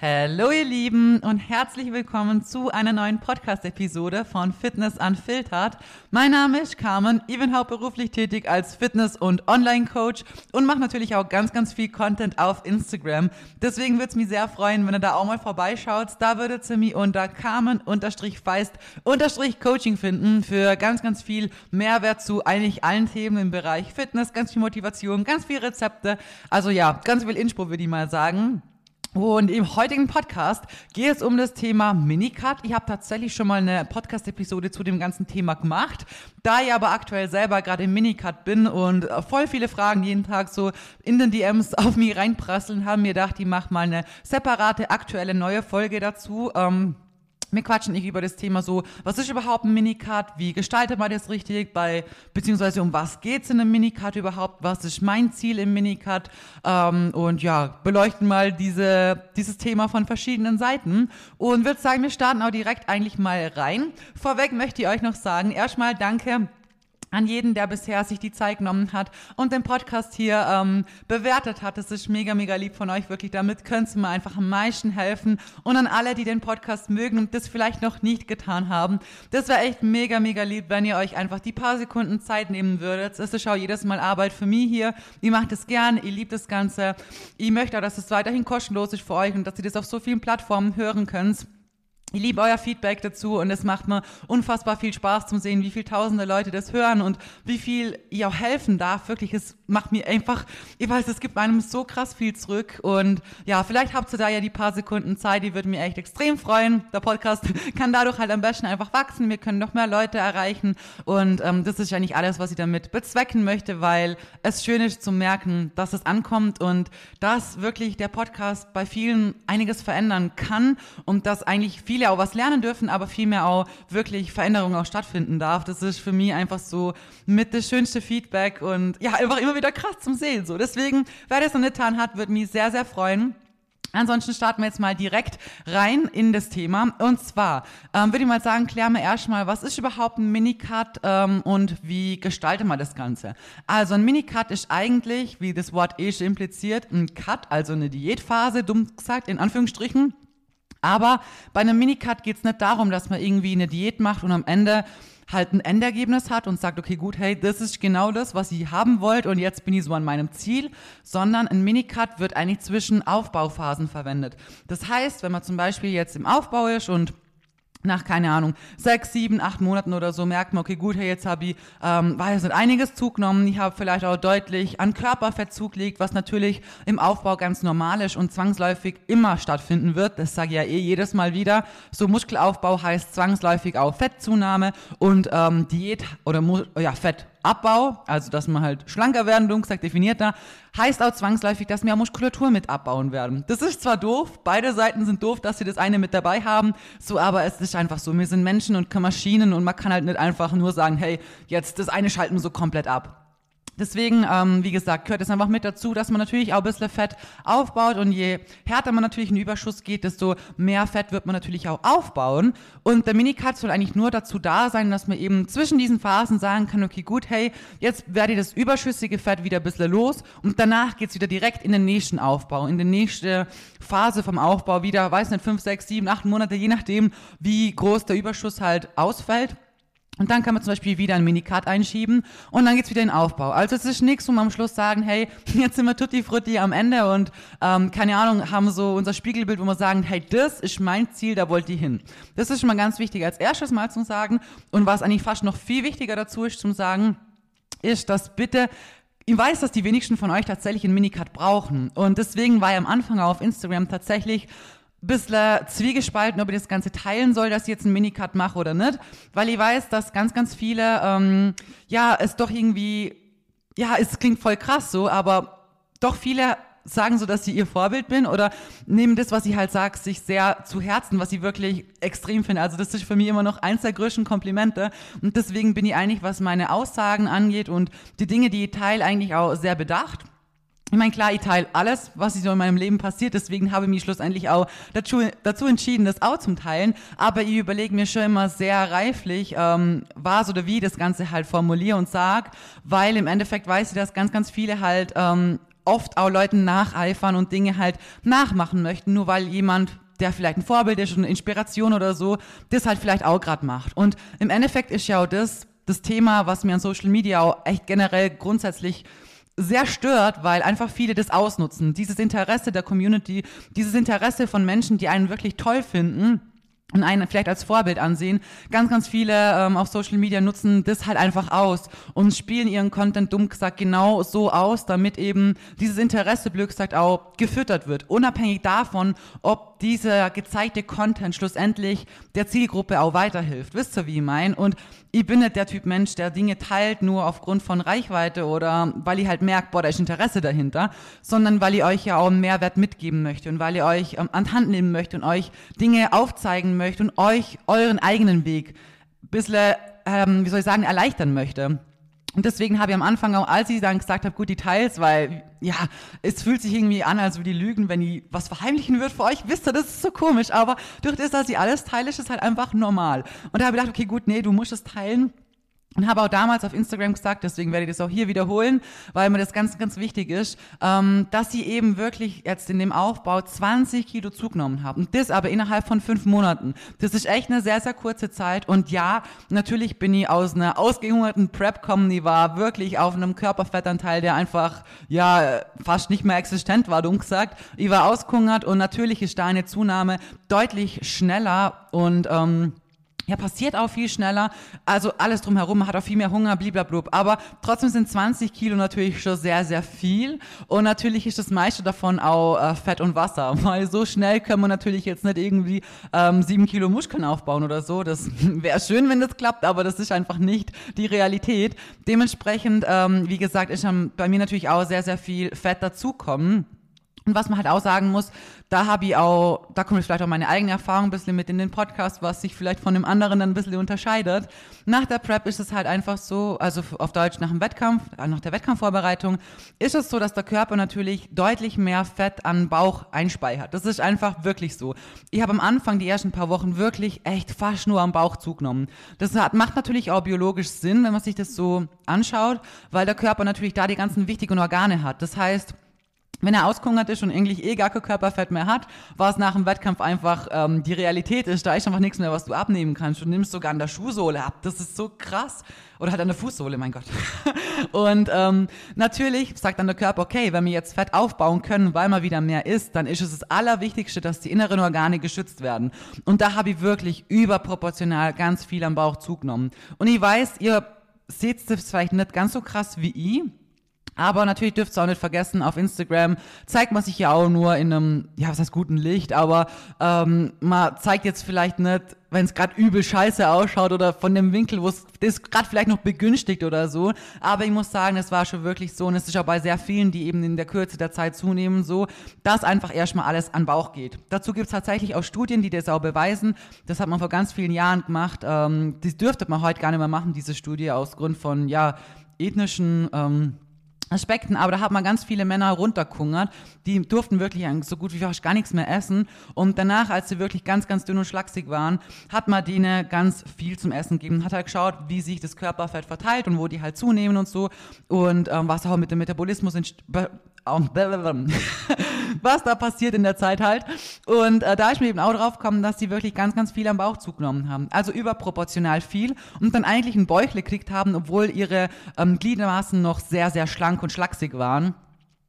Hallo ihr Lieben und herzlich willkommen zu einer neuen Podcast-Episode von Fitness Unfiltered. Mein Name ist Carmen, ich bin hauptberuflich tätig als Fitness- und Online-Coach und mache natürlich auch ganz, ganz viel Content auf Instagram. Deswegen würde es mich sehr freuen, wenn ihr da auch mal vorbeischaut. Da würdet ihr mich unter Carmen-Feist-Coaching finden für ganz, ganz viel Mehrwert zu eigentlich allen Themen im Bereich Fitness, ganz viel Motivation, ganz viel Rezepte. Also ja, ganz viel Inspo würde ich mal sagen. Und im heutigen Podcast geht es um das Thema Minicut. Ich habe tatsächlich schon mal eine Podcast-Episode zu dem ganzen Thema gemacht. Da ich aber aktuell selber gerade im Minicut bin und voll viele Fragen jeden Tag so in den DMs auf mich reinprasseln, haben mir gedacht, ich mache mal eine separate, aktuelle, neue Folge dazu. Ähm, wir quatschen nicht über das Thema so, was ist überhaupt ein Minicut, wie gestaltet man das richtig, bei, beziehungsweise um was geht's in einem Minicut überhaupt, was ist mein Ziel im Minicut ähm, und ja, beleuchten mal diese, dieses Thema von verschiedenen Seiten und würde sagen, wir starten auch direkt eigentlich mal rein. Vorweg möchte ich euch noch sagen, erstmal danke an jeden, der bisher sich die Zeit genommen hat und den Podcast hier ähm, bewertet hat. Das ist mega, mega lieb von euch, wirklich. Damit könnt ihr mir einfach am meisten helfen. Und an alle, die den Podcast mögen und das vielleicht noch nicht getan haben. Das wäre echt mega, mega lieb, wenn ihr euch einfach die paar Sekunden Zeit nehmen würdet. Es ist auch jedes Mal Arbeit für mich hier. Ihr macht es gern, ihr liebt das Ganze. Ich möchte auch, dass es weiterhin kostenlos ist für euch und dass ihr das auf so vielen Plattformen hören könnt. Ich liebe euer Feedback dazu und es macht mir unfassbar viel Spaß zu sehen, wie viele tausende Leute das hören und wie viel ihr auch helfen darf. Wirklich, es macht mir einfach, ich weiß, es gibt einem so krass viel zurück und ja, vielleicht habt ihr da ja die paar Sekunden Zeit, die würde mir echt extrem freuen. Der Podcast kann dadurch halt am besten einfach wachsen, wir können noch mehr Leute erreichen und ähm, das ist ja nicht alles, was ich damit bezwecken möchte, weil es schön ist zu merken, dass es ankommt und dass wirklich der Podcast bei vielen einiges verändern kann und dass eigentlich viele auch was lernen dürfen, aber vielmehr auch wirklich Veränderungen auch stattfinden darf. Das ist für mich einfach so mit das schönste Feedback und ja, einfach immer wieder krass zum Sehen. So. Deswegen, wer das noch nicht getan hat, würde mich sehr, sehr freuen. Ansonsten starten wir jetzt mal direkt rein in das Thema. Und zwar ähm, würde ich mal sagen, klären wir erstmal, was ist überhaupt ein Minicut ähm, und wie gestaltet man das Ganze? Also ein Minicut ist eigentlich, wie das Wort eh schon impliziert, ein Cut, also eine Diätphase, dumm gesagt, in Anführungsstrichen aber bei einem Minicut geht es nicht darum, dass man irgendwie eine Diät macht und am Ende halt ein Endergebnis hat und sagt, okay, gut, hey, das ist genau das, was ihr haben wollt und jetzt bin ich so an meinem Ziel, sondern ein Minicut wird eigentlich zwischen Aufbauphasen verwendet. Das heißt, wenn man zum Beispiel jetzt im Aufbau ist und nach, keine Ahnung, sechs, sieben, acht Monaten oder so merkt man, okay, gut, hey, jetzt habe ich, ähm, weiß nicht, einiges zugenommen. Ich habe vielleicht auch deutlich an Körperfett zugelegt, was natürlich im Aufbau ganz normal ist und zwangsläufig immer stattfinden wird. Das sage ich ja eh jedes Mal wieder. So Muskelaufbau heißt zwangsläufig auch Fettzunahme und ähm, Diät oder ja, Fett Abbau, also dass man halt schlanker werden, gesagt definierter, heißt auch zwangsläufig, dass wir Muskulatur mit abbauen werden. Das ist zwar doof, beide Seiten sind doof, dass sie das eine mit dabei haben, so aber es ist einfach so, wir sind Menschen und Maschinen und man kann halt nicht einfach nur sagen, hey, jetzt das eine schalten wir so komplett ab. Deswegen, ähm, wie gesagt, gehört es einfach mit dazu, dass man natürlich auch ein bisschen Fett aufbaut und je härter man natürlich in den Überschuss geht, desto mehr Fett wird man natürlich auch aufbauen. Und der Minicut soll eigentlich nur dazu da sein, dass man eben zwischen diesen Phasen sagen kann, okay, gut, hey, jetzt werde ich das überschüssige Fett wieder ein bisschen los und danach geht's wieder direkt in den nächsten Aufbau, in die nächste Phase vom Aufbau wieder, weiß nicht, fünf, sechs, sieben, acht Monate, je nachdem, wie groß der Überschuss halt ausfällt. Und dann kann man zum Beispiel wieder ein Minicut einschieben und dann geht's wieder in Aufbau. Also es ist nichts, wo man am Schluss sagen, hey, jetzt sind wir tutti frutti am Ende und ähm, keine Ahnung, haben so unser Spiegelbild, wo wir sagen, hey, das ist mein Ziel, da wollt ihr hin. Das ist schon mal ganz wichtig als erstes Mal zu sagen. Und was eigentlich fast noch viel wichtiger dazu ist zum sagen, ist, dass bitte ich weiß, dass die wenigsten von euch tatsächlich einen Minicut brauchen. Und deswegen war ja am Anfang auf Instagram tatsächlich bisschen zwiegespalten, ob ich das Ganze teilen soll, dass ich jetzt einen Minicut mache oder nicht, weil ich weiß, dass ganz, ganz viele, ähm, ja, es doch irgendwie, ja, es klingt voll krass so, aber doch viele sagen so, dass sie ihr Vorbild bin oder nehmen das, was ich halt sage, sich sehr zu Herzen, was ich wirklich extrem finde. Also das ist für mich immer noch eins der größten Komplimente und deswegen bin ich eigentlich, was meine Aussagen angeht und die Dinge, die ich teile, eigentlich auch sehr bedacht. Ich meine, klar, ich teile alles, was so in meinem Leben passiert, deswegen habe ich mich schlussendlich auch dazu, dazu entschieden, das auch zum Teilen. Aber ich überlege mir schon immer sehr reiflich, ähm, was oder wie ich das Ganze halt formuliere und sag, weil im Endeffekt weiß ich, dass ganz, ganz viele halt ähm, oft auch Leuten nacheifern und Dinge halt nachmachen möchten, nur weil jemand der vielleicht ein Vorbild ist, eine Inspiration oder so, das halt vielleicht auch gerade macht. Und im Endeffekt ist ja auch das das Thema, was mir an Social Media auch echt generell grundsätzlich sehr stört, weil einfach viele das ausnutzen. Dieses Interesse der Community, dieses Interesse von Menschen, die einen wirklich toll finden und einen vielleicht als Vorbild ansehen. Ganz, ganz viele ähm, auf Social Media nutzen das halt einfach aus und spielen ihren Content dumm gesagt genau so aus, damit eben dieses Interesse, blöd gesagt, auch gefüttert wird. Unabhängig davon, ob dieser gezeigte Content schlussendlich der Zielgruppe auch weiterhilft. Wisst ihr, wie ich meine? Und ich bin nicht der Typ Mensch, der Dinge teilt nur aufgrund von Reichweite oder weil ich halt merkt, boah, da ist Interesse dahinter, sondern weil ich euch ja auch einen Mehrwert mitgeben möchte und weil ich euch ähm, an Hand nehmen möchte und euch Dinge aufzeigen möchte und euch euren eigenen Weg ein bisschen, ähm, wie soll ich sagen, erleichtern möchte. Und deswegen habe ich am Anfang als ich dann gesagt habe, gut, Details, weil, ja, es fühlt sich irgendwie an, als würde die lügen, wenn die was verheimlichen wird für euch. Wisst ihr, das ist so komisch. Aber durch das, dass ich alles teile, ist es halt einfach normal. Und da habe ich gedacht, okay, gut, nee, du musst es teilen. Und habe auch damals auf Instagram gesagt, deswegen werde ich das auch hier wiederholen, weil mir das ganz, ganz wichtig ist, ähm, dass sie eben wirklich jetzt in dem Aufbau 20 Kilo zugenommen haben. Und das aber innerhalb von fünf Monaten. Das ist echt eine sehr, sehr kurze Zeit. Und ja, natürlich bin ich aus einer ausgehungerten Prep kommen. Die war wirklich auf einem Körperfettanteil, der einfach, ja, fast nicht mehr existent war, dumm gesagt. Ich war ausgehungert und natürlich ist da eine Zunahme deutlich schneller und, ähm, ja, passiert auch viel schneller. Also alles drumherum, man hat auch viel mehr Hunger, bliblablub. Aber trotzdem sind 20 Kilo natürlich schon sehr, sehr viel. Und natürlich ist das meiste davon auch äh, Fett und Wasser. Weil so schnell können wir natürlich jetzt nicht irgendwie ähm, sieben Kilo Muskeln aufbauen oder so. Das wäre schön, wenn das klappt, aber das ist einfach nicht die Realität. Dementsprechend, ähm, wie gesagt, ist bei mir natürlich auch sehr, sehr viel Fett dazukommen. Und was man halt auch sagen muss, da habe ich auch, da kommt vielleicht auch meine eigene Erfahrung ein bisschen mit in den Podcast, was sich vielleicht von dem anderen dann ein bisschen unterscheidet. Nach der Prep ist es halt einfach so, also auf Deutsch nach dem Wettkampf, äh, nach der Wettkampfvorbereitung, ist es so, dass der Körper natürlich deutlich mehr Fett an Bauch einspeichert. Das ist einfach wirklich so. Ich habe am Anfang die ersten paar Wochen wirklich echt fast nur am Bauch zugenommen. Das hat, macht natürlich auch biologisch Sinn, wenn man sich das so anschaut, weil der Körper natürlich da die ganzen wichtigen Organe hat. Das heißt, wenn er ausgehungert ist und eigentlich eh gar kein Körperfett mehr hat, war es nach dem Wettkampf einfach ähm, die Realität ist, da ist einfach nichts mehr, was du abnehmen kannst. Du nimmst sogar an der Schuhsohle ab. Das ist so krass. Oder halt an der Fußsohle, mein Gott. und ähm, natürlich sagt dann der Körper, okay, wenn wir jetzt Fett aufbauen können, weil man wieder mehr isst, dann ist es das Allerwichtigste, dass die inneren Organe geschützt werden. Und da habe ich wirklich überproportional ganz viel am Bauch zugenommen. Und ich weiß, ihr seht es vielleicht nicht ganz so krass wie ich, aber natürlich dürft ihr auch nicht vergessen, auf Instagram zeigt man sich ja auch nur in einem, ja, was heißt guten Licht, aber ähm, man zeigt jetzt vielleicht nicht, wenn es gerade übel scheiße ausschaut oder von dem Winkel, wo es das gerade vielleicht noch begünstigt oder so. Aber ich muss sagen, es war schon wirklich so und es ist auch bei sehr vielen, die eben in der Kürze der Zeit zunehmen, so, dass einfach erstmal alles an Bauch geht. Dazu gibt es tatsächlich auch Studien, die das auch beweisen. Das hat man vor ganz vielen Jahren gemacht. Ähm, das dürfte man heute gar nicht mehr machen, diese Studie, aus Grund von, ja, ethnischen, ähm, Aspekten, aber da hat man ganz viele Männer runterkungert, die durften wirklich so gut wie fast gar nichts mehr essen. Und danach, als sie wirklich ganz, ganz dünn und schlaksig waren, hat man denen ganz viel zum Essen gegeben, hat halt geschaut, wie sich das Körperfett verteilt und wo die halt zunehmen und so. Und ähm, was auch mit dem Metabolismus was da passiert in der Zeit halt. Und äh, da ist mir eben auch drauf gekommen, dass die wirklich ganz, ganz viel am Bauch zugenommen haben. Also überproportional viel und dann eigentlich ein Bäuchle gekriegt haben, obwohl ihre ähm, Gliedmaßen noch sehr, sehr schlank und schlaksig waren.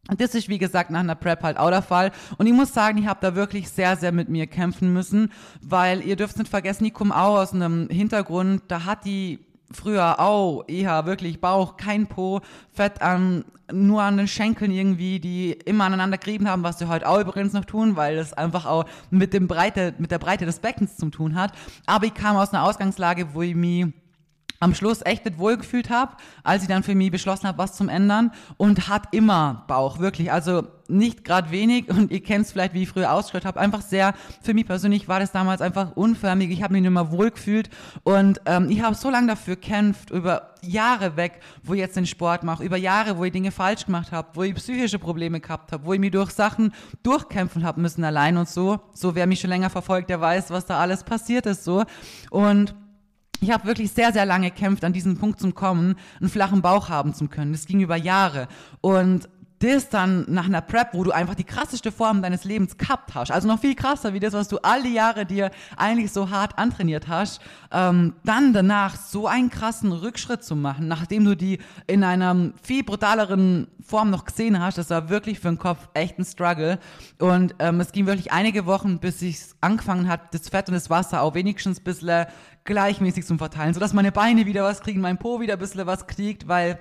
Und das ist, wie gesagt, nach einer Prep halt auch der Fall. Und ich muss sagen, ich habe da wirklich sehr, sehr mit mir kämpfen müssen, weil ihr dürft nicht vergessen, ich komme auch aus einem Hintergrund, da hat die früher auch eher wirklich Bauch, kein Po, Fett an, nur an den Schenkeln irgendwie, die immer aneinander gerieben haben, was sie heute auch übrigens noch tun, weil das einfach auch mit dem Breite, mit der Breite des Beckens zu tun hat. Aber ich kam aus einer Ausgangslage, wo ich mich am Schluss echt nicht wohlgefühlt habe, als ich dann für mich beschlossen habe, was zum ändern. Und hat immer Bauch, wirklich. Also nicht gerade wenig. Und ihr kennt es vielleicht, wie ich früher ausgeschaut habe, einfach sehr, für mich persönlich war das damals einfach unförmig, ich habe mich nicht mehr wohlgefühlt und ähm, ich habe so lange dafür kämpft, über Jahre weg, wo ich jetzt den Sport mache, über Jahre, wo ich Dinge falsch gemacht habe, wo ich psychische Probleme gehabt habe, wo ich mich durch Sachen durchkämpfen habe müssen allein und so. So, wer mich schon länger verfolgt, der weiß, was da alles passiert ist so. Und ich habe wirklich sehr, sehr lange gekämpft, an diesen Punkt zu kommen, einen flachen Bauch haben zu können. Das ging über Jahre. Und das dann nach einer Prep, wo du einfach die krasseste Form deines Lebens gehabt hast, also noch viel krasser wie das, was du all die Jahre dir eigentlich so hart antrainiert hast, ähm, dann danach so einen krassen Rückschritt zu machen, nachdem du die in einer viel brutaleren Form noch gesehen hast, das war wirklich für den Kopf echt ein Struggle. Und ähm, es ging wirklich einige Wochen, bis ich angefangen hat, das Fett und das Wasser auch wenigstens ein bisschen gleichmäßig zu verteilen, sodass meine Beine wieder was kriegen, mein Po wieder ein bisschen was kriegt, weil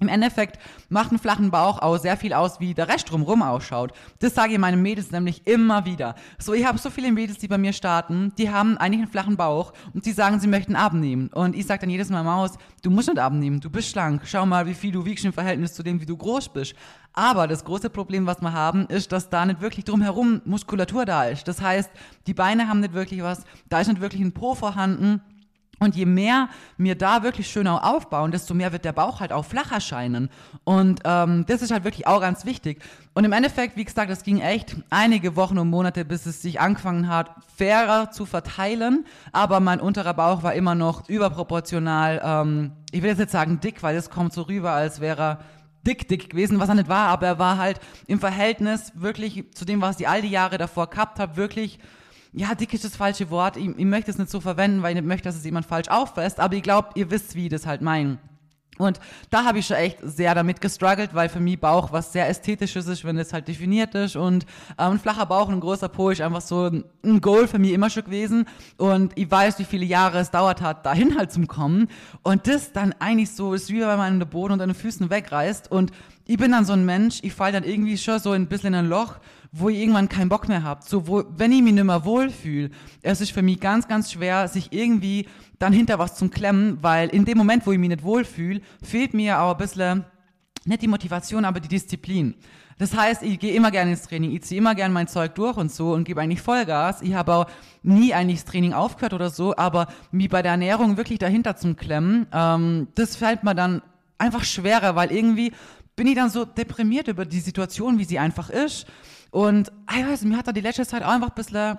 im Endeffekt macht ein flachen Bauch auch sehr viel aus, wie der Rest drumherum ausschaut. Das sage ich meinen Mädels nämlich immer wieder. So, ich habe so viele Mädels, die bei mir starten, die haben eigentlich einen flachen Bauch und die sagen, sie möchten abnehmen. Und ich sage dann jedes Mal, Maus, du musst nicht abnehmen, du bist schlank. Schau mal, wie viel du wiegst im Verhältnis zu dem, wie du groß bist. Aber das große Problem, was wir haben, ist, dass da nicht wirklich drumherum Muskulatur da ist. Das heißt, die Beine haben nicht wirklich was, da ist nicht wirklich ein Po vorhanden. Und je mehr wir da wirklich schön auch aufbauen, desto mehr wird der Bauch halt auch flach erscheinen. Und ähm, das ist halt wirklich auch ganz wichtig. Und im Endeffekt, wie gesagt, es ging echt einige Wochen und Monate, bis es sich angefangen hat, fairer zu verteilen. Aber mein unterer Bauch war immer noch überproportional, ähm, ich will jetzt nicht sagen dick, weil es kommt so rüber, als wäre er dick, dick gewesen, was er nicht war, aber er war halt im Verhältnis wirklich zu dem, was ich all die Jahre davor gehabt habe, wirklich ja, dick ist das falsche Wort. Ich, ich möchte es nicht so verwenden, weil ich nicht möchte, dass es jemand falsch auffasst. Aber ich glaube, ihr wisst, wie ich das halt meine. Und da habe ich schon echt sehr damit gestruggelt, weil für mich Bauch was sehr Ästhetisches ist, wenn es halt definiert ist. Und ähm, ein flacher Bauch und ein großer Po ist einfach so ein, Goal für mich immer schon gewesen. Und ich weiß, wie viele Jahre es dauert hat, dahin halt zum Kommen. Und das dann eigentlich so ist, wie wenn man den Boden unter den Füßen wegreißt. Und ich bin dann so ein Mensch, ich falle dann irgendwie schon so ein bisschen in ein Loch wo ihr irgendwann keinen Bock mehr habt. So, wo, wenn ich mich nicht mehr wohlfühle, es ist für mich ganz, ganz schwer, sich irgendwie dann hinter was zu klemmen, weil in dem Moment, wo ich mich nicht wohlfühle, fehlt mir auch ein bisschen, nicht die Motivation, aber die Disziplin. Das heißt, ich gehe immer gerne ins Training, ich ziehe immer gerne mein Zeug durch und so und gebe eigentlich Vollgas. Ich habe auch nie eigentlich das Training aufgehört oder so, aber mich bei der Ernährung wirklich dahinter zu klemmen, ähm, das fällt mir dann einfach schwerer, weil irgendwie bin ich dann so deprimiert über die Situation, wie sie einfach ist. Und ich weiß, mir hat da die letzte Zeit auch einfach ein bisschen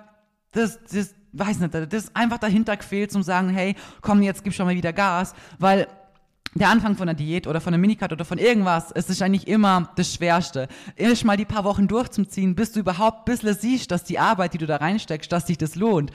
das, das, weiß nicht, das einfach dahinter gefehlt, zum sagen, hey, komm, jetzt gib schon mal wieder Gas, weil der Anfang von einer Diät oder von einer Minicut oder von irgendwas, es ist eigentlich immer das Schwerste. Erst mal die paar Wochen durchzuziehen, bis du überhaupt ein bisschen siehst, dass die Arbeit, die du da reinsteckst, dass sich das lohnt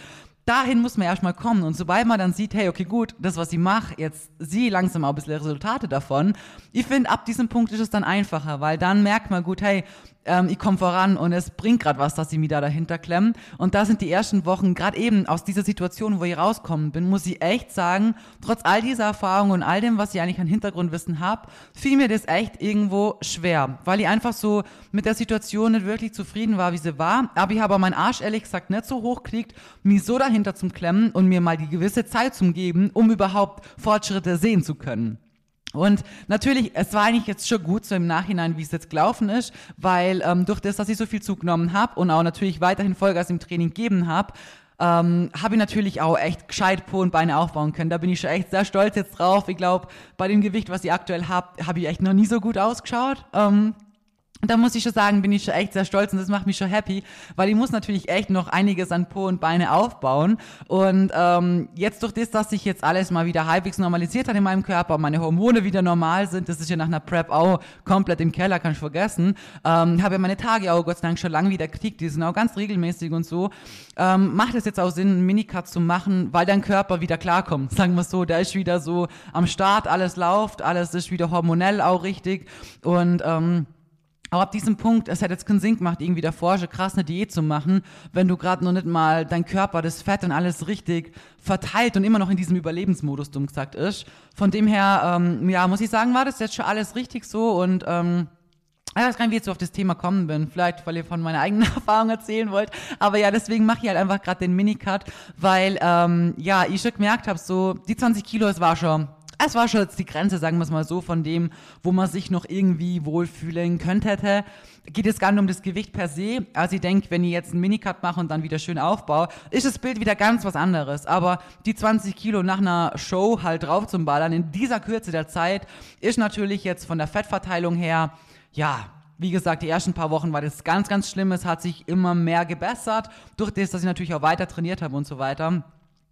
dahin muss man erstmal kommen. Und sobald man dann sieht, hey, okay, gut, das, was ich mache, jetzt sehe langsam auch ein bisschen Resultate davon. Ich finde, ab diesem Punkt ist es dann einfacher, weil dann merkt man gut, hey, ähm, ich komme voran und es bringt gerade was, dass ich mich da dahinter klemmen. Und da sind die ersten Wochen, gerade eben aus dieser Situation, wo ich rauskommen bin, muss ich echt sagen, trotz all dieser Erfahrungen und all dem, was ich eigentlich an Hintergrundwissen habe, fiel mir das echt irgendwo schwer, weil ich einfach so mit der Situation nicht wirklich zufrieden war, wie sie war. Aber ich habe meinen Arsch ehrlich gesagt nicht so hochgekriegt, mich so dahinter zum Klemmen und mir mal die gewisse Zeit zum geben, um überhaupt Fortschritte sehen zu können. Und natürlich, es war eigentlich jetzt schon gut so im Nachhinein, wie es jetzt gelaufen ist, weil ähm, durch das, dass ich so viel zugenommen habe und auch natürlich weiterhin Vollgas im Training geben habe, ähm, habe ich natürlich auch echt gescheit Po und Beine aufbauen können. Da bin ich schon echt sehr stolz jetzt drauf. Ich glaube, bei dem Gewicht, was ich aktuell habe, habe ich echt noch nie so gut ausgeschaut. Ähm, da muss ich schon sagen, bin ich schon echt sehr stolz und das macht mich schon happy, weil ich muss natürlich echt noch einiges an Po und Beine aufbauen. Und ähm, jetzt durch das, dass sich jetzt alles mal wieder halbwegs normalisiert hat in meinem Körper, meine Hormone wieder normal sind, das ist ja nach einer Prep auch komplett im Keller, kann ich vergessen, ähm, habe ja meine Tage auch Gott sei Dank schon lange wieder gekriegt, die sind auch ganz regelmäßig und so. Ähm, macht es jetzt auch Sinn, einen Minicut zu machen, weil dein Körper wieder klarkommt, sagen wir so, der ist wieder so am Start, alles läuft, alles ist wieder hormonell auch richtig und ähm, aber ab diesem Punkt, es hat jetzt keinen Sinn gemacht, irgendwie davor schon krass eine Diät zu machen, wenn du gerade noch nicht mal dein Körper, das Fett und alles richtig verteilt und immer noch in diesem Überlebensmodus, dumm gesagt, ist. Von dem her, ähm, ja, muss ich sagen, war das jetzt schon alles richtig so und ähm, ich weiß gar nicht, wie ich jetzt so auf das Thema kommen bin. Vielleicht, weil ihr von meiner eigenen Erfahrung erzählen wollt. Aber ja, deswegen mache ich halt einfach gerade den Minicut, weil ähm, ja, ich schon gemerkt habe, so die 20 Kilo, es war schon es war schon jetzt die Grenze, sagen wir es mal so, von dem, wo man sich noch irgendwie wohlfühlen könnte. Geht es gar nicht um das Gewicht per se. Also ich denke, wenn ich jetzt einen Minicut mache und dann wieder schön aufbaue, ist das Bild wieder ganz was anderes. Aber die 20 Kilo nach einer Show halt drauf zum Ballern in dieser Kürze der Zeit ist natürlich jetzt von der Fettverteilung her, ja, wie gesagt, die ersten paar Wochen war das ganz, ganz schlimm. Es hat sich immer mehr gebessert, durch das, dass ich natürlich auch weiter trainiert habe und so weiter.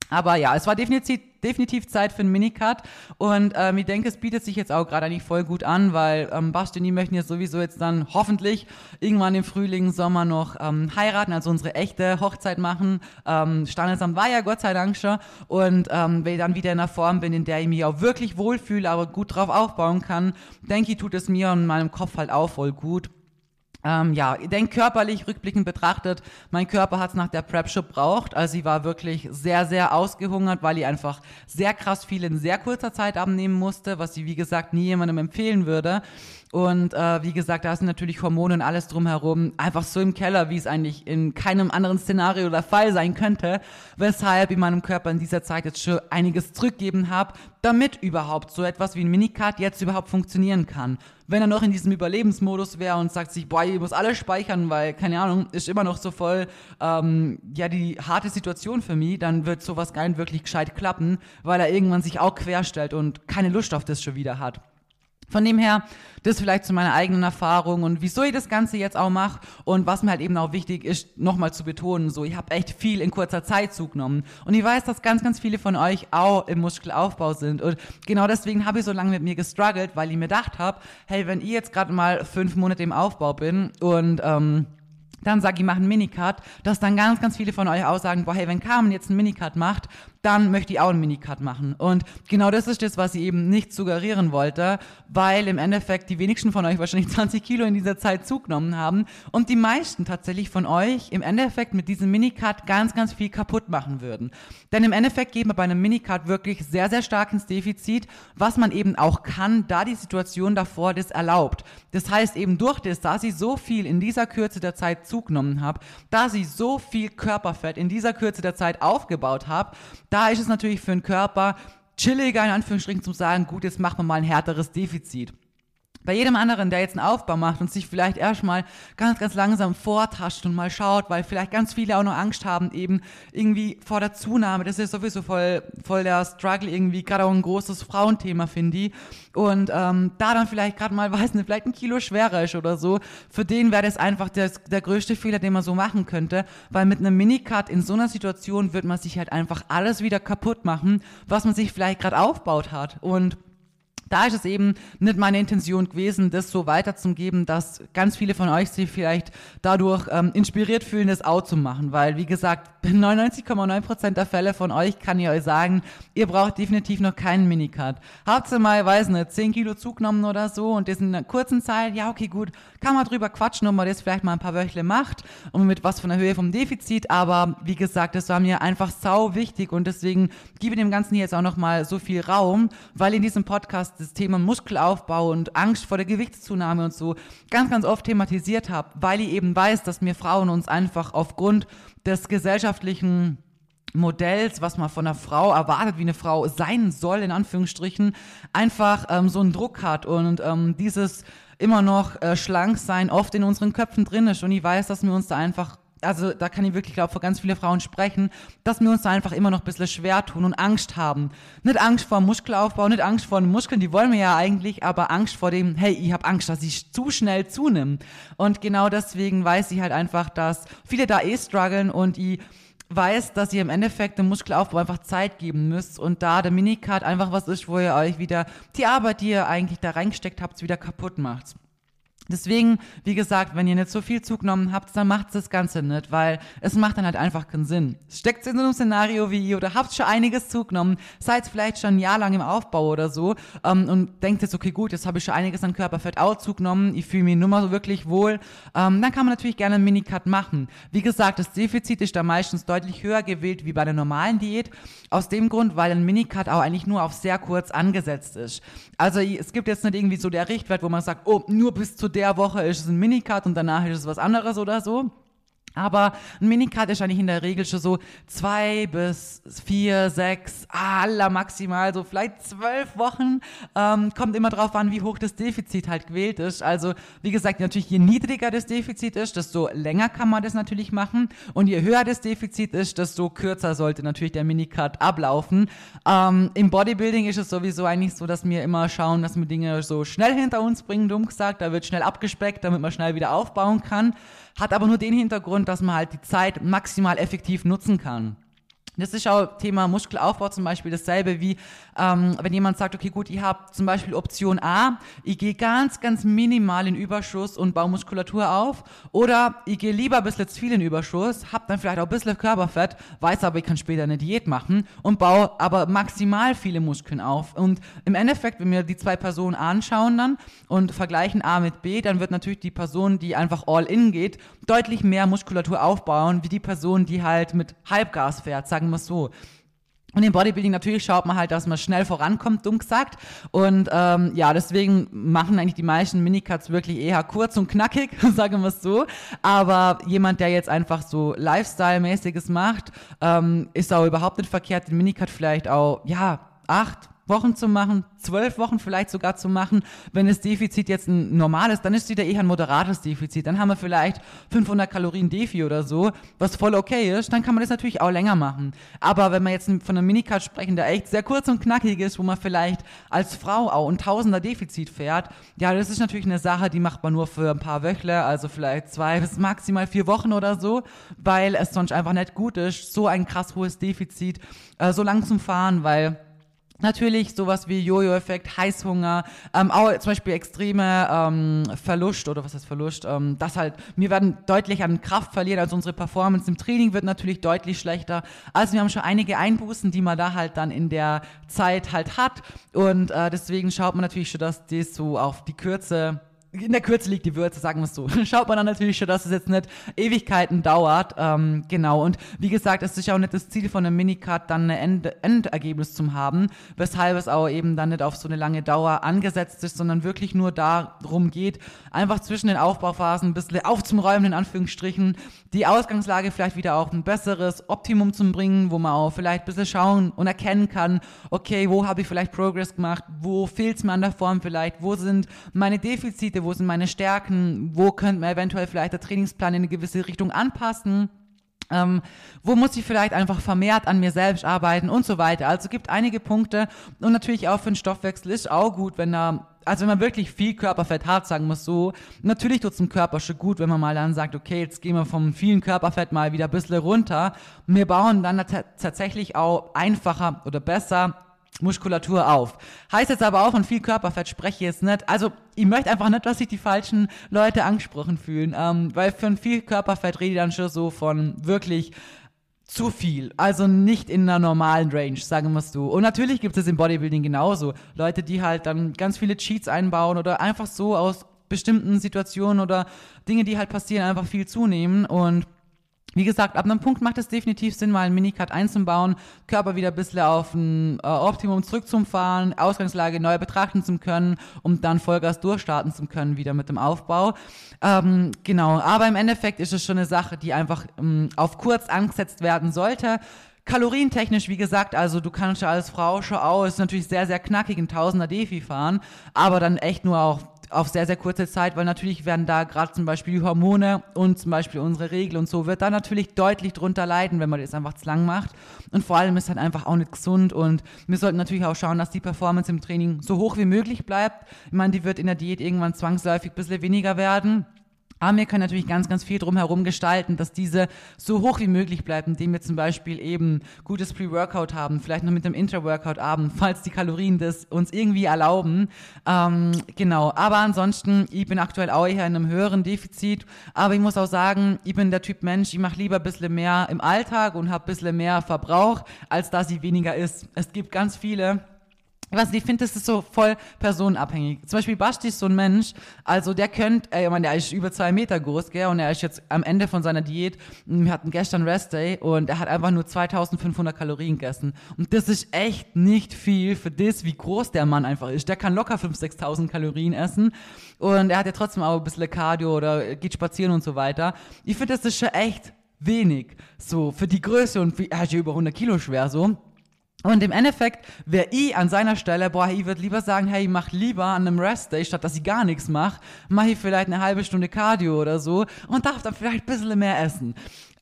Aber ja, es war definitiv, definitiv Zeit für einen Minicut. Und ähm, ich denke, es bietet sich jetzt auch gerade eigentlich voll gut an, weil ähm, Basti und ich möchten jetzt sowieso jetzt dann hoffentlich irgendwann im Frühling, Sommer noch ähm, heiraten, also unsere echte Hochzeit machen. Ähm, Standesamt war ja Gott sei Dank schon. Und ähm, wenn ich dann wieder in einer Form bin, in der ich mich auch wirklich wohlfühle, aber gut drauf aufbauen kann, denke ich, tut es mir und meinem Kopf halt auch voll gut. Ähm, ja, ich denke körperlich rückblickend betrachtet, mein Körper hat es nach der Prep schon braucht. Also ich war wirklich sehr, sehr ausgehungert, weil ich einfach sehr krass viel in sehr kurzer Zeit abnehmen musste, was ich wie gesagt nie jemandem empfehlen würde. Und äh, wie gesagt, da sind natürlich Hormone und alles drumherum einfach so im Keller, wie es eigentlich in keinem anderen Szenario oder Fall sein könnte, weshalb ich meinem Körper in dieser Zeit jetzt schon einiges zurückgeben habe, damit überhaupt so etwas wie ein Minicard jetzt überhaupt funktionieren kann. Wenn er noch in diesem Überlebensmodus wäre und sagt sich, boah, ich muss alles speichern, weil, keine Ahnung, ist immer noch so voll, ähm, ja, die harte Situation für mich, dann wird sowas gar nicht wirklich gescheit klappen, weil er irgendwann sich auch querstellt und keine Lust auf das schon wieder hat. Von dem her, das vielleicht zu meiner eigenen Erfahrung und wieso ich das Ganze jetzt auch mache und was mir halt eben auch wichtig ist, nochmal zu betonen, so, ich habe echt viel in kurzer Zeit zugenommen. Und ich weiß, dass ganz, ganz viele von euch auch im Muskelaufbau sind und genau deswegen habe ich so lange mit mir gestruggelt, weil ich mir gedacht habe, hey, wenn ich jetzt gerade mal fünf Monate im Aufbau bin und ähm, dann sage ich, mach einen Minicut, dass dann ganz, ganz viele von euch auch sagen, boah, hey, wenn Carmen jetzt einen Minicut macht, dann möchte ich auch einen Minicut machen. Und genau das ist das, was ich eben nicht suggerieren wollte, weil im Endeffekt die wenigsten von euch wahrscheinlich 20 Kilo in dieser Zeit zugenommen haben und die meisten tatsächlich von euch im Endeffekt mit diesem Minicut ganz, ganz viel kaputt machen würden. Denn im Endeffekt geht man bei einem Minicut wirklich sehr, sehr stark ins Defizit, was man eben auch kann, da die Situation davor das erlaubt. Das heißt eben durch das, da sie so viel in dieser Kürze der Zeit zugenommen habe, da sie so viel Körperfett in dieser Kürze der Zeit aufgebaut habe, da ist es natürlich für den Körper chilliger, in Anführungsstrichen, zu sagen, gut, jetzt machen wir mal ein härteres Defizit. Bei jedem anderen, der jetzt einen Aufbau macht und sich vielleicht erstmal ganz, ganz langsam vortascht und mal schaut, weil vielleicht ganz viele auch noch Angst haben, eben irgendwie vor der Zunahme. Das ist sowieso voll, voll der Struggle irgendwie, gerade auch ein großes Frauenthema, finde ich. Und ähm, da dann vielleicht gerade mal, weiß nicht, vielleicht ein Kilo schwerer ist oder so, für den wäre das einfach der, der größte Fehler, den man so machen könnte, weil mit einem Minicut in so einer Situation wird man sich halt einfach alles wieder kaputt machen, was man sich vielleicht gerade aufbaut hat. Und da ist es eben nicht meine Intention gewesen, das so weiterzugeben, dass ganz viele von euch sich vielleicht dadurch ähm, inspiriert fühlen, das auch zu machen. Weil, wie gesagt, 99,9% der Fälle von euch kann ich euch sagen, ihr braucht definitiv noch keinen Minicut. Habt ihr mal, weiß nicht, 10 Kilo zugenommen oder so und das in einer kurzen Zeit, ja, okay, gut, kann man drüber quatschen, ob man das vielleicht mal ein paar Wöchle macht und mit was von der Höhe vom Defizit. Aber wie gesagt, das war mir einfach sau wichtig und deswegen gebe ich dem Ganzen hier jetzt auch nochmal so viel Raum, weil in diesem Podcast das Thema Muskelaufbau und Angst vor der Gewichtszunahme und so ganz, ganz oft thematisiert habe, weil ich eben weiß, dass mir Frauen uns einfach aufgrund des gesellschaftlichen Modells, was man von einer Frau erwartet, wie eine Frau sein soll, in Anführungsstrichen, einfach ähm, so einen Druck hat und ähm, dieses immer noch äh, schlank sein oft in unseren Köpfen drin ist. Und ich weiß, dass wir uns da einfach also da kann ich wirklich, glaube vor ganz viele Frauen sprechen, dass wir uns da einfach immer noch ein bisschen schwer tun und Angst haben. Nicht Angst vor Muskelaufbau, nicht Angst vor den Muskeln, die wollen wir ja eigentlich, aber Angst vor dem, hey, ich habe Angst, dass ich zu schnell zunehme. Und genau deswegen weiß ich halt einfach, dass viele da eh strugglen und ich weiß, dass ihr im Endeffekt dem Muskelaufbau einfach Zeit geben müsst und da der Minicard einfach was ist, wo ihr euch wieder die Arbeit, die ihr eigentlich da reingesteckt habt, wieder kaputt macht. Deswegen, wie gesagt, wenn ihr nicht so viel zugenommen habt, dann macht das Ganze nicht, weil es macht dann halt einfach keinen Sinn. Steckt in so einem Szenario wie ihr oder habt schon einiges zugenommen, seid vielleicht schon ein Jahr lang im Aufbau oder so ähm, und denkt jetzt, okay, gut, jetzt habe ich schon einiges an Körperfett auch zugenommen, ich fühle mich nur mal so wirklich wohl, ähm, dann kann man natürlich gerne einen Minicut machen. Wie gesagt, das Defizit ist da meistens deutlich höher gewählt wie bei der normalen Diät, aus dem Grund, weil ein Minicut auch eigentlich nur auf sehr kurz angesetzt ist. Also es gibt jetzt nicht irgendwie so der Richtwert, wo man sagt, oh, nur bis zu der Woche ist es ein Minicut und danach ist es was anderes oder so. Aber ein Minicut ist eigentlich in der Regel schon so zwei bis vier, sechs, aller maximal so vielleicht zwölf Wochen. Ähm, kommt immer drauf an, wie hoch das Defizit halt gewählt ist. Also wie gesagt, natürlich je niedriger das Defizit ist, desto länger kann man das natürlich machen. Und je höher das Defizit ist, desto kürzer sollte natürlich der Minicut ablaufen. Ähm, Im Bodybuilding ist es sowieso eigentlich so, dass wir immer schauen, dass wir Dinge so schnell hinter uns bringen, dumm gesagt. Da wird schnell abgespeckt, damit man schnell wieder aufbauen kann hat aber nur den Hintergrund, dass man halt die Zeit maximal effektiv nutzen kann. Das ist auch Thema Muskelaufbau zum Beispiel dasselbe wie, ähm, wenn jemand sagt, okay, gut, ich habe zum Beispiel Option A, ich gehe ganz, ganz minimal in Überschuss und baue Muskulatur auf oder ich gehe lieber ein bisschen zu viel in Überschuss, habe dann vielleicht auch ein bisschen Körperfett, weiß aber, ich kann später eine Diät machen und baue aber maximal viele Muskeln auf. Und im Endeffekt, wenn wir die zwei Personen anschauen dann und vergleichen A mit B, dann wird natürlich die Person, die einfach all in geht, deutlich mehr Muskulatur aufbauen, wie die Person, die halt mit Halbgas fährt, sagen wir es so. Und im Bodybuilding natürlich schaut man halt, dass man schnell vorankommt, dumm gesagt. Und ähm, ja, deswegen machen eigentlich die meisten Minicuts wirklich eher kurz und knackig, sagen wir es so. Aber jemand, der jetzt einfach so Lifestyle-mäßiges macht, ähm, ist auch überhaupt nicht verkehrt, den Minicut vielleicht auch, ja, acht, Wochen zu machen, zwölf Wochen vielleicht sogar zu machen. Wenn das Defizit jetzt ein normales, dann ist wieder eher ein moderates Defizit. Dann haben wir vielleicht 500 Kalorien Defi oder so, was voll okay ist. Dann kann man das natürlich auch länger machen. Aber wenn wir jetzt von einem Minicut sprechen, der echt sehr kurz und knackig ist, wo man vielleicht als Frau auch ein Tausender Defizit fährt, ja, das ist natürlich eine Sache, die macht man nur für ein paar Wöchle, also vielleicht zwei bis maximal vier Wochen oder so, weil es sonst einfach nicht gut ist, so ein krass hohes Defizit äh, so lang zu fahren, weil Natürlich sowas wie Jojo-Effekt, Heißhunger, ähm, auch zum Beispiel extreme ähm, Verlust oder was heißt Verlust, ähm, das halt, wir werden deutlich an Kraft verlieren, also unsere Performance im Training wird natürlich deutlich schlechter. Also wir haben schon einige Einbußen, die man da halt dann in der Zeit halt hat und äh, deswegen schaut man natürlich schon, dass das so auf die Kürze in der Kürze liegt die Würze, sagen wir es so. Schaut man dann natürlich schon, dass es jetzt nicht Ewigkeiten dauert. Ähm, genau. Und wie gesagt, es ist ja auch nicht das Ziel von einem Minicut, dann ein End Endergebnis zu haben, weshalb es auch eben dann nicht auf so eine lange Dauer angesetzt ist, sondern wirklich nur darum geht, einfach zwischen den Aufbauphasen ein bisschen aufzuräumen, in Anführungsstrichen, die Ausgangslage vielleicht wieder auf ein besseres Optimum zu bringen, wo man auch vielleicht ein bisschen schauen und erkennen kann, okay, wo habe ich vielleicht Progress gemacht, wo fehlt es mir an der Form vielleicht, wo sind meine Defizite, wo sind meine Stärken, wo könnte man eventuell vielleicht der Trainingsplan in eine gewisse Richtung anpassen. Ähm, wo muss ich vielleicht einfach vermehrt an mir selbst arbeiten und so weiter. Also gibt einige Punkte und natürlich auch für den Stoffwechsel ist auch gut, wenn er also wenn man wirklich viel Körperfett hat, sagen wir so, natürlich tut es dem Körper schon gut, wenn man mal dann sagt, okay, jetzt gehen wir vom vielen Körperfett mal wieder ein bisschen runter. Wir bauen dann tatsächlich auch einfacher oder besser Muskulatur auf. Heißt jetzt aber auch, von viel Körperfett spreche ich jetzt nicht. Also ich möchte einfach nicht, dass sich die falschen Leute angesprochen fühlen, ähm, weil von viel Körperfett rede ich dann schon so von wirklich zu viel. Also nicht in einer normalen Range, sagen wir es so. Und natürlich gibt es im Bodybuilding genauso. Leute, die halt dann ganz viele Cheats einbauen oder einfach so aus bestimmten Situationen oder Dinge, die halt passieren, einfach viel zunehmen und wie gesagt, ab einem Punkt macht es definitiv Sinn, mal einen Minicut einzubauen, Körper wieder ein bisschen auf ein äh, Optimum zurückzufahren, Ausgangslage neu betrachten zu können, um dann Vollgas durchstarten zu können, wieder mit dem Aufbau. Ähm, genau, aber im Endeffekt ist es schon eine Sache, die einfach ähm, auf kurz angesetzt werden sollte. Kalorientechnisch, wie gesagt, also du kannst ja als Frau schon aus, natürlich sehr, sehr knackig in Tausender Defi fahren, aber dann echt nur auch auf sehr, sehr kurze Zeit, weil natürlich werden da gerade zum Beispiel die Hormone und zum Beispiel unsere Regel und so wird da natürlich deutlich drunter leiden, wenn man das einfach zu lang macht. Und vor allem ist halt einfach auch nicht gesund und wir sollten natürlich auch schauen, dass die Performance im Training so hoch wie möglich bleibt. Ich meine, die wird in der Diät irgendwann zwangsläufig ein bisschen weniger werden. Aber wir können natürlich ganz, ganz viel drumherum gestalten, dass diese so hoch wie möglich bleibt, indem wir zum Beispiel eben gutes Pre-Workout haben, vielleicht noch mit einem Intra-Workout-Abend, falls die Kalorien das uns irgendwie erlauben. Ähm, genau, aber ansonsten, ich bin aktuell auch eher in einem höheren Defizit, aber ich muss auch sagen, ich bin der Typ Mensch, ich mache lieber ein bisschen mehr im Alltag und habe ein bisschen mehr Verbrauch, als dass sie weniger ist. Es gibt ganz viele, ich weiß nicht, ich finde, das ist so voll personenabhängig. Zum Beispiel Basti ist so ein Mensch, also der könnte, äh, ich meine, der ist über zwei Meter groß, gell, und er ist jetzt am Ende von seiner Diät, wir hatten gestern Rest Day und er hat einfach nur 2500 Kalorien gegessen. Und das ist echt nicht viel für das, wie groß der Mann einfach ist. Der kann locker 5.000, 6.000 Kalorien essen und er hat ja trotzdem auch ein bisschen Cardio oder geht spazieren und so weiter. Ich finde, das ist schon echt wenig, so, für die Größe und wie, er ist ja über 100 Kilo schwer, so. Und im Endeffekt wäre ich an seiner Stelle, boah, ich würde lieber sagen, hey, ich mach lieber an einem Rest-Day, statt dass ich gar nichts mache, mache ich vielleicht eine halbe Stunde Cardio oder so und darf dann vielleicht ein bisschen mehr essen.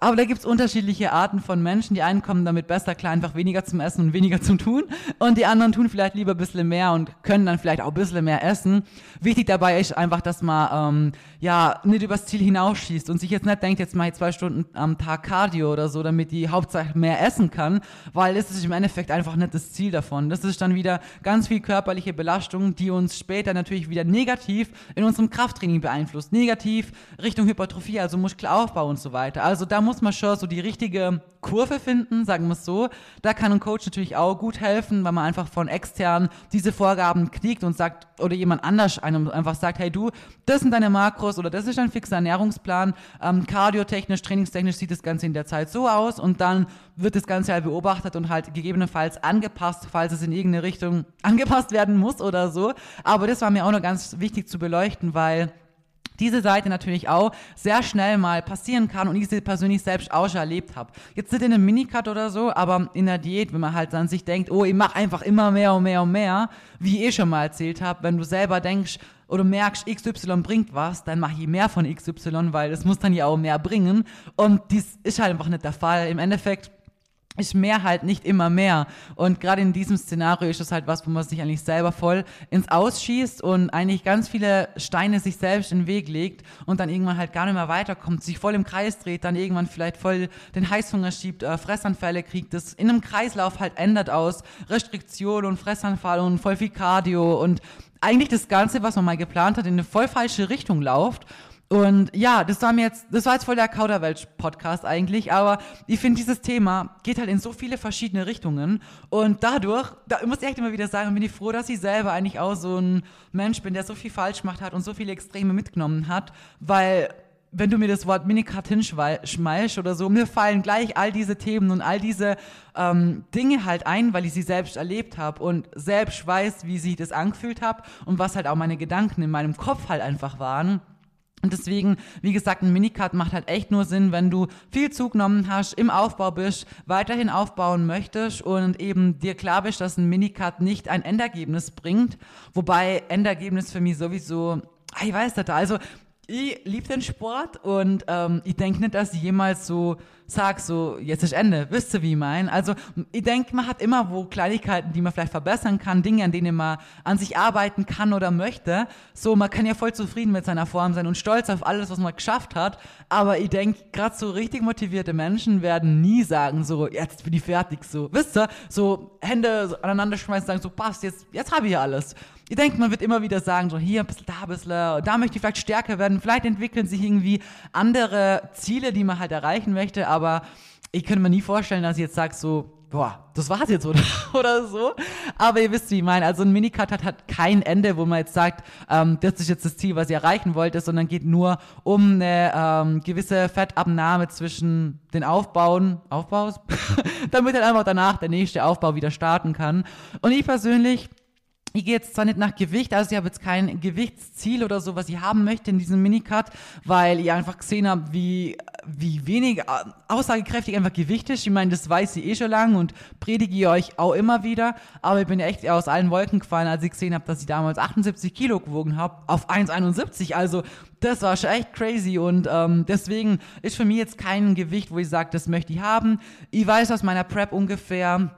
Aber da gibt es unterschiedliche Arten von Menschen. Die einen kommen damit besser klar, einfach weniger zum Essen und weniger zum Tun. Und die anderen tun vielleicht lieber ein bisschen mehr und können dann vielleicht auch ein bisschen mehr essen. Wichtig dabei ist einfach, dass man ähm, ja nicht übers Ziel hinausschießt und sich jetzt nicht denkt, jetzt mache ich zwei Stunden am Tag Cardio oder so, damit die Hauptsache mehr essen kann, weil das ist im Endeffekt einfach nicht das Ziel davon. Das ist dann wieder ganz viel körperliche Belastung, die uns später natürlich wieder negativ in unserem Krafttraining beeinflusst. Negativ Richtung Hypertrophie, also Muskelaufbau und so weiter. Also da muss man schon so die richtige Kurve finden, sagen wir es so. Da kann ein Coach natürlich auch gut helfen, weil man einfach von extern diese Vorgaben kriegt und sagt, oder jemand anders einem einfach sagt, hey du, das sind deine Makros oder das ist ein fixer Ernährungsplan. Ähm, kardiotechnisch, trainingstechnisch sieht das Ganze in der Zeit so aus und dann wird das Ganze halt beobachtet und halt gegebenenfalls angepasst, falls es in irgendeine Richtung angepasst werden muss oder so. Aber das war mir auch noch ganz wichtig zu beleuchten, weil diese Seite natürlich auch sehr schnell mal passieren kann und ich sie persönlich selbst auch schon erlebt habe. Jetzt nicht in einem Minicut oder so, aber in der Diät, wenn man halt an sich denkt, oh, ich mache einfach immer mehr und mehr und mehr, wie ich eh schon mal erzählt habe, wenn du selber denkst oder merkst, XY bringt was, dann mache ich mehr von XY, weil es muss dann ja auch mehr bringen und dies ist halt einfach nicht der Fall. Im Endeffekt ist mehr halt nicht immer mehr. Und gerade in diesem Szenario ist es halt was, wo man sich eigentlich selber voll ins Ausschießt und eigentlich ganz viele Steine sich selbst in den Weg legt und dann irgendwann halt gar nicht mehr weiterkommt, sich voll im Kreis dreht, dann irgendwann vielleicht voll den Heißhunger schiebt, äh, Fressanfälle kriegt, das in einem Kreislauf halt ändert aus Restriktion und Fressanfall und voll viel Cardio und eigentlich das Ganze, was man mal geplant hat, in eine voll falsche Richtung läuft. Und ja, das war mir jetzt, das war jetzt voll der Kauderwelsch-Podcast eigentlich, aber ich finde, dieses Thema geht halt in so viele verschiedene Richtungen und dadurch, da muss ich echt immer wieder sagen, bin ich froh, dass ich selber eigentlich auch so ein Mensch bin, der so viel falsch gemacht hat und so viele Extreme mitgenommen hat, weil wenn du mir das Wort Minicut hinschmeißt oder so, mir fallen gleich all diese Themen und all diese ähm, Dinge halt ein, weil ich sie selbst erlebt habe und selbst weiß, wie sich das angefühlt habe und was halt auch meine Gedanken in meinem Kopf halt einfach waren. Und deswegen, wie gesagt, ein Minicut macht halt echt nur Sinn, wenn du viel zugenommen hast, im Aufbau bist, weiterhin aufbauen möchtest und eben dir klar bist, dass ein Minicut nicht ein Endergebnis bringt. Wobei Endergebnis für mich sowieso, ah, ich weiß das, also ich liebe den Sport und ähm, ich denke nicht, dass ich jemals so sag, so jetzt ist Ende, wisst ihr, wie ich meine? Also ich denke, man hat immer wo Kleinigkeiten, die man vielleicht verbessern kann, Dinge, an denen man an sich arbeiten kann oder möchte. So, man kann ja voll zufrieden mit seiner Form sein und stolz auf alles, was man geschafft hat. Aber ich denke, gerade so richtig motivierte Menschen werden nie sagen, so jetzt bin ich fertig, so, wisst ihr? So Hände aneinander schmeißen, sagen so passt, jetzt, jetzt habe ich alles. Ich denke, man wird immer wieder sagen, so hier ein bisschen, da ein bisschen, da möchte ich vielleicht stärker werden. Vielleicht entwickeln sich irgendwie andere Ziele, die man halt erreichen möchte, aber ich könnte mir nie vorstellen, dass ich jetzt sage, so, boah, das war's jetzt oder, oder so. Aber ihr wisst, wie ich meine. Also ein Minicut hat, hat kein Ende, wo man jetzt sagt, ähm, das ist jetzt das Ziel, was ihr erreichen wollt, sondern geht nur um eine ähm, gewisse Fettabnahme zwischen den Aufbauen, Aufbaus, damit dann einfach danach der nächste Aufbau wieder starten kann. Und ich persönlich ich gehe jetzt zwar nicht nach Gewicht, also ich habe jetzt kein Gewichtsziel oder so, was ich haben möchte in diesem Minicut, weil ich einfach gesehen habe, wie, wie wenig äh, aussagekräftig einfach Gewicht ist. Ich meine, das weiß ich eh schon lang und predige ich euch auch immer wieder, aber ich bin echt aus allen Wolken gefallen, als ich gesehen habe, dass ich damals 78 Kilo gewogen habe, auf 1,71. Also das war schon echt crazy und ähm, deswegen ist für mich jetzt kein Gewicht, wo ich sage, das möchte ich haben. Ich weiß aus meiner Prep ungefähr,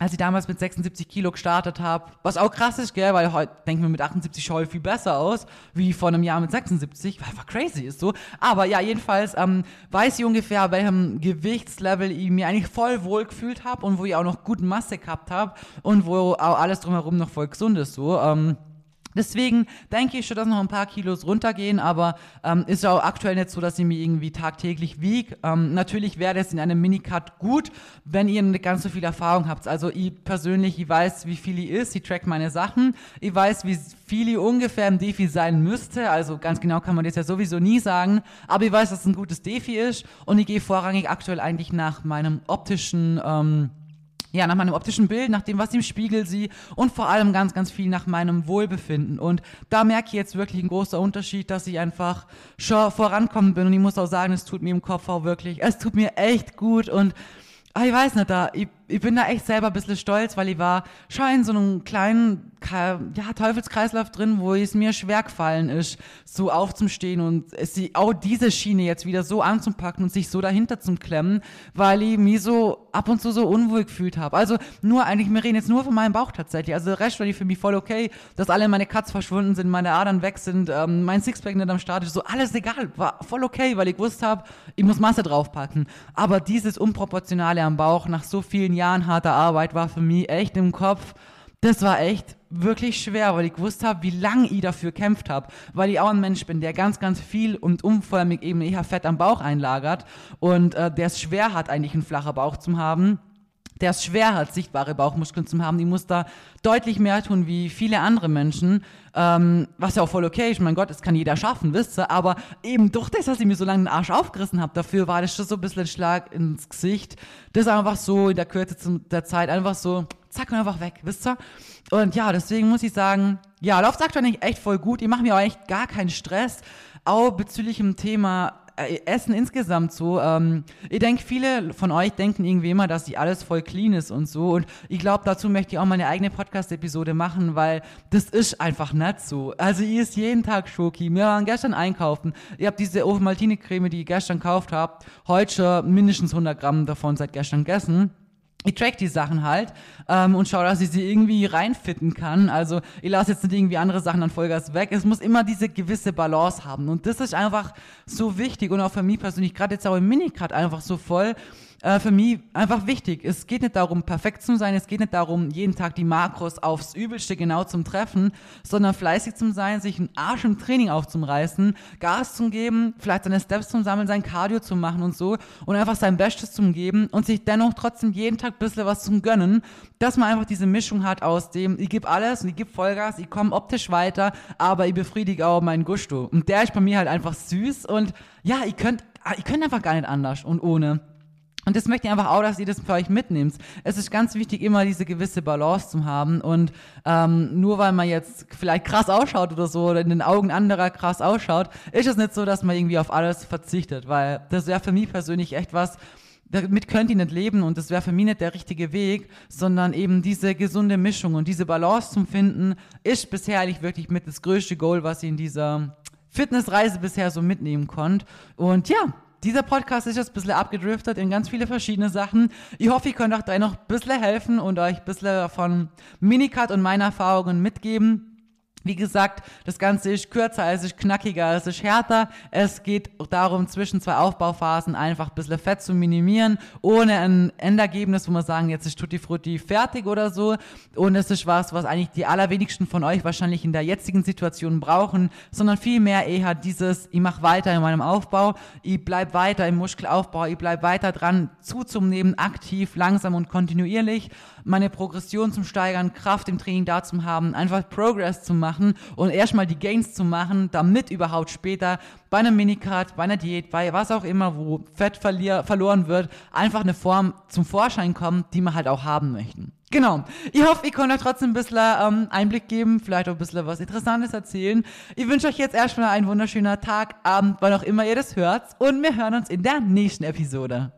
als ich damals mit 76 Kilo gestartet habe, was auch krass ist, gell, weil heute denken wir mit 78 schaue viel besser aus, wie vor einem Jahr mit 76, weil einfach crazy ist so. Aber ja, jedenfalls ähm, weiß ich ungefähr, welchem Gewichtslevel ich mir eigentlich voll wohl gefühlt habe und wo ich auch noch gute Masse gehabt habe und wo auch alles drumherum noch voll gesund ist so. Ähm, Deswegen denke ich schon, dass noch ein paar Kilos runtergehen, aber ähm, ist auch aktuell nicht so, dass ich mich irgendwie tagtäglich wiege. Ähm, natürlich wäre es in einem Minicut gut, wenn ihr nicht ganz so viel Erfahrung habt. Also ich persönlich, ich weiß, wie viel ich ist, ich track meine Sachen, ich weiß, wie viel ich ungefähr im Defi sein müsste. Also ganz genau kann man das ja sowieso nie sagen, aber ich weiß, dass es ein gutes Defi ist und ich gehe vorrangig aktuell eigentlich nach meinem optischen ähm, ja, nach meinem optischen Bild, nach dem, was ich im Spiegel sehe und vor allem ganz, ganz viel nach meinem Wohlbefinden. Und da merke ich jetzt wirklich einen großen Unterschied, dass ich einfach schon vorankommen bin. Und ich muss auch sagen, es tut mir im Kopf auch wirklich, es tut mir echt gut und ah, ich weiß nicht, da, ich, ich bin da echt selber ein bisschen stolz, weil ich war schon in so einem kleinen ja, Teufelskreislauf drin, wo es mir schwer gefallen ist, so aufzustehen und es, auch diese Schiene jetzt wieder so anzupacken und sich so dahinter zu klemmen, weil ich mich so ab und zu so unwohl gefühlt habe. Also nur eigentlich, wir reden jetzt nur von meinem Bauch tatsächlich. Also der Rest war für mich voll okay, dass alle meine Cuts verschwunden sind, meine Adern weg sind, ähm, mein Sixpack nicht am Start ist, so alles egal, war voll okay, weil ich wusste habe, ich muss Masse draufpacken. Aber dieses Unproportionale am Bauch nach so vielen Jahren harter Arbeit war für mich echt im Kopf, das war echt wirklich schwer, weil ich gewusst habe, wie lange ich dafür kämpft habe, weil ich auch ein Mensch bin, der ganz, ganz viel und umförmig eben eher Fett am Bauch einlagert. Und äh, der es schwer hat, eigentlich einen flachen Bauch zu haben der es schwer hat, sichtbare Bauchmuskeln zu haben, die muss da deutlich mehr tun wie viele andere Menschen, ähm, was ja auch voll okay ist. Mein Gott, das kann jeder schaffen, wisst ihr. Aber eben durch das, dass ich mir so lange den Arsch aufgerissen habe, dafür war das schon so ein bisschen ein Schlag ins Gesicht. Das ist einfach so in der Kürze der Zeit einfach so, zack einfach weg, wisst ihr. Und ja, deswegen muss ich sagen, ja, läuft aktuell echt voll gut. Ich mache mir auch echt gar keinen Stress. Auch bezüglich dem Thema Essen insgesamt so. Ähm, ich denke, viele von euch denken irgendwie immer, dass die alles voll clean ist und so. Und ich glaube, dazu möchte ich auch mal eine eigene Podcast-Episode machen, weil das ist einfach nicht so. Also, ihr isst jeden Tag Schoki. Wir waren gestern einkaufen. Ihr habt diese Ovomaltine-Creme, die ihr gestern gekauft habt, heute schon mindestens 100 Gramm davon seit gestern gegessen ich track die Sachen halt ähm, und schaue, dass ich sie irgendwie reinfitten kann. Also ich lasse jetzt nicht irgendwie andere Sachen an Vollgas weg. Es muss immer diese gewisse Balance haben. Und das ist einfach so wichtig und auch für mich persönlich, gerade jetzt auch im Minicut einfach so voll äh, für mich einfach wichtig. Es geht nicht darum, perfekt zu sein, es geht nicht darum, jeden Tag die Makros aufs Übelste genau zum Treffen, sondern fleißig zu sein, sich einen Arsch im Training aufzureißen, Gas zu geben, vielleicht seine Steps zu sammeln, sein Cardio zu machen und so und einfach sein Bestes zu geben und sich dennoch trotzdem jeden Tag ein bisschen was zu gönnen, dass man einfach diese Mischung hat aus dem, ich gebe alles und ich gebe Vollgas, ich komme optisch weiter, aber ich befriedige auch meinen Gusto. Und der ist bei mir halt einfach süß und ja, ihr könnt, ihr könnt einfach gar nicht anders und ohne. Und das möchte ich einfach auch, dass ihr das für euch mitnehmt. Es ist ganz wichtig, immer diese gewisse Balance zu haben. Und ähm, nur weil man jetzt vielleicht krass ausschaut oder so oder in den Augen anderer krass ausschaut, ist es nicht so, dass man irgendwie auf alles verzichtet. Weil das wäre für mich persönlich echt was, damit könnt ihr nicht leben und das wäre für mich nicht der richtige Weg, sondern eben diese gesunde Mischung und diese Balance zum Finden ist bisher eigentlich wirklich mit das größte Goal, was ihr in dieser Fitnessreise bisher so mitnehmen konnt. Und ja, dieser Podcast ist jetzt ein bisschen abgedriftet in ganz viele verschiedene Sachen. Ich hoffe, ich könnt euch da noch ein bisschen helfen und euch ein bisschen von Minicut und meinen Erfahrungen mitgeben. Wie gesagt, das Ganze ist kürzer, es ist knackiger, es ist härter. Es geht darum, zwischen zwei Aufbauphasen einfach ein bisschen Fett zu minimieren, ohne ein Endergebnis, wo man sagen, jetzt ist Tutti Frutti fertig oder so. Und es ist was, was eigentlich die allerwenigsten von euch wahrscheinlich in der jetzigen Situation brauchen, sondern vielmehr eher dieses, ich mache weiter in meinem Aufbau, ich bleib weiter im Muskelaufbau, ich bleib weiter dran, zuzunehmen, aktiv, langsam und kontinuierlich, meine Progression zum Steigern, Kraft im Training da zu haben, einfach Progress zu machen und erstmal die Gains zu machen, damit überhaupt später bei einem Minicard, bei einer Diät, bei was auch immer, wo Fett verloren wird, einfach eine Form zum Vorschein kommt, die man halt auch haben möchten. Genau. Ich hoffe, ich konnte euch trotzdem ein bisschen ähm, Einblick geben, vielleicht auch ein bisschen was Interessantes erzählen. Ich wünsche euch jetzt erstmal einen wunderschönen Tag, Abend, wann auch immer ihr das hört. Und wir hören uns in der nächsten Episode.